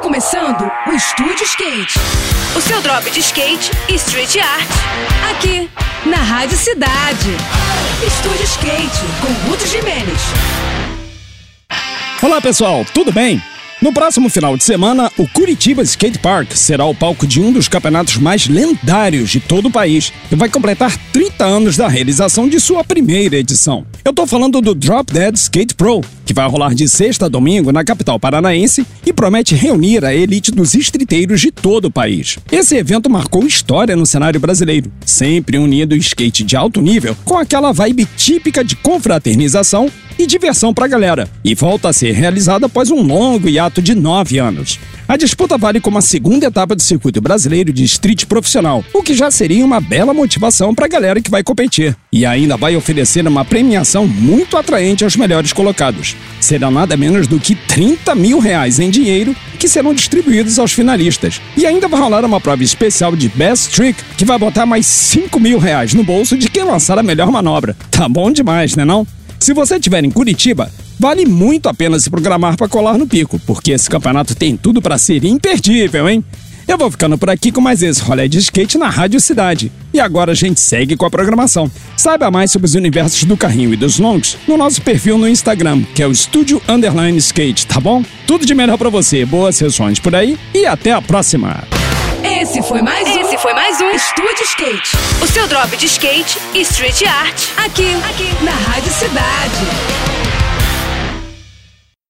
começando o Estúdio Skate. O seu drop de skate e street art. Aqui, na Rádio Cidade. Estúdio Skate, com Ruth Jimenez. Olá pessoal, tudo bem? No próximo final de semana, o Curitiba Skate Park será o palco de um dos campeonatos mais lendários de todo o país e vai completar 30 anos da realização de sua primeira edição. Eu tô falando do Drop Dead Skate Pro, que vai rolar de sexta a domingo na capital paranaense e promete reunir a elite dos estriteiros de todo o país. Esse evento marcou história no cenário brasileiro, sempre unindo o skate de alto nível com aquela vibe típica de confraternização e diversão pra galera, e volta a ser realizada após um longo hiato de nove anos. A disputa vale como a segunda etapa do circuito brasileiro de street profissional, o que já seria uma bela motivação para a galera que vai competir. E ainda vai oferecer uma premiação muito atraente aos melhores colocados. Será nada menos do que 30 mil reais em dinheiro que serão distribuídos aos finalistas. E ainda vai rolar uma prova especial de Best Trick, que vai botar mais 5 mil reais no bolso de quem lançar a melhor manobra. Tá bom demais, né não? Se você estiver em Curitiba, vale muito a pena se programar para colar no pico, porque esse campeonato tem tudo para ser imperdível, hein? Eu vou ficando por aqui com mais esse rolê de skate na Rádio Cidade. E agora a gente segue com a programação. Saiba mais sobre os universos do carrinho e dos longs no nosso perfil no Instagram, que é o Estúdio Underline Skate, tá bom? Tudo de melhor para você, boas sessões por aí e até a próxima! Esse foi mais um. Esse foi mais um Estúdio Skate. O seu drop de skate e street art. Aqui, aqui, na Rádio Cidade.